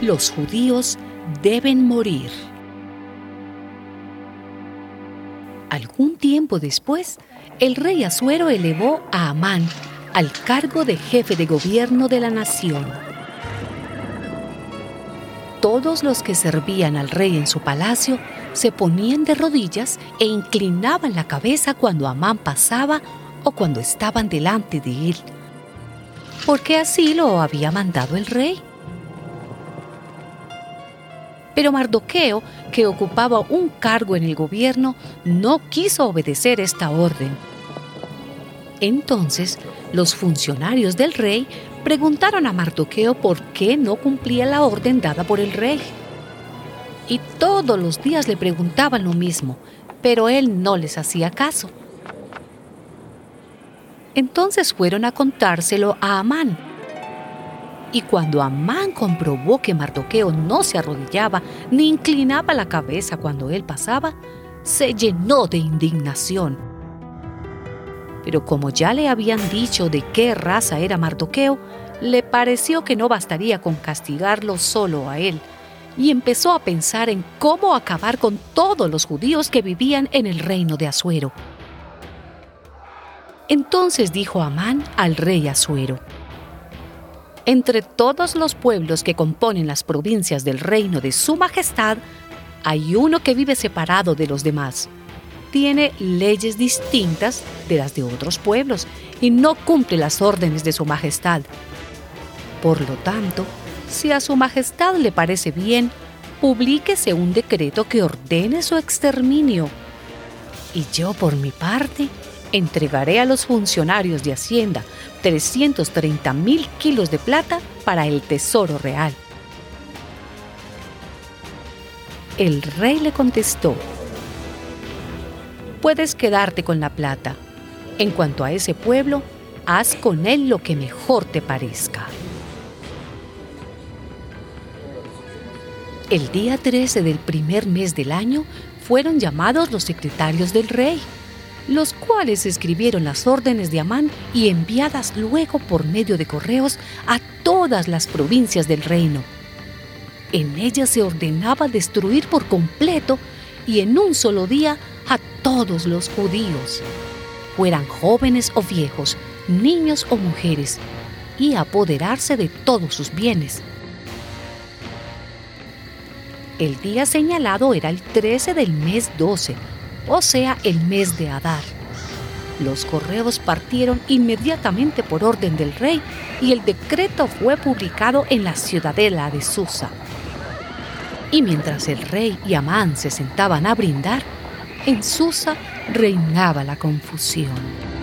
los judíos deben morir. Algún tiempo después, el rey Asuero elevó a Amán al cargo de jefe de gobierno de la nación. Todos los que servían al rey en su palacio se ponían de rodillas e inclinaban la cabeza cuando Amán pasaba o cuando estaban delante de él, porque así lo había mandado el rey. Pero Mardoqueo, que ocupaba un cargo en el gobierno, no quiso obedecer esta orden. Entonces, los funcionarios del rey preguntaron a Mardoqueo por qué no cumplía la orden dada por el rey. Y todos los días le preguntaban lo mismo, pero él no les hacía caso. Entonces fueron a contárselo a Amán y cuando Amán comprobó que Mardoqueo no se arrodillaba ni inclinaba la cabeza cuando él pasaba, se llenó de indignación. Pero como ya le habían dicho de qué raza era Mardoqueo, le pareció que no bastaría con castigarlo solo a él, y empezó a pensar en cómo acabar con todos los judíos que vivían en el reino de Asuero. Entonces dijo Amán al rey Asuero, entre todos los pueblos que componen las provincias del reino de Su Majestad, hay uno que vive separado de los demás. Tiene leyes distintas de las de otros pueblos y no cumple las órdenes de Su Majestad. Por lo tanto, si a Su Majestad le parece bien, publíquese un decreto que ordene su exterminio. Y yo, por mi parte, entregaré a los funcionarios de Hacienda 330 mil kilos de plata para el tesoro real. El rey le contestó, puedes quedarte con la plata. En cuanto a ese pueblo, haz con él lo que mejor te parezca. El día 13 del primer mes del año fueron llamados los secretarios del rey los cuales escribieron las órdenes de Amán y enviadas luego por medio de correos a todas las provincias del reino. En ellas se ordenaba destruir por completo y en un solo día a todos los judíos, fueran jóvenes o viejos, niños o mujeres, y apoderarse de todos sus bienes. El día señalado era el 13 del mes 12, o sea, el mes de Adar. Los correos partieron inmediatamente por orden del rey y el decreto fue publicado en la ciudadela de Susa. Y mientras el rey y Amán se sentaban a brindar, en Susa reinaba la confusión.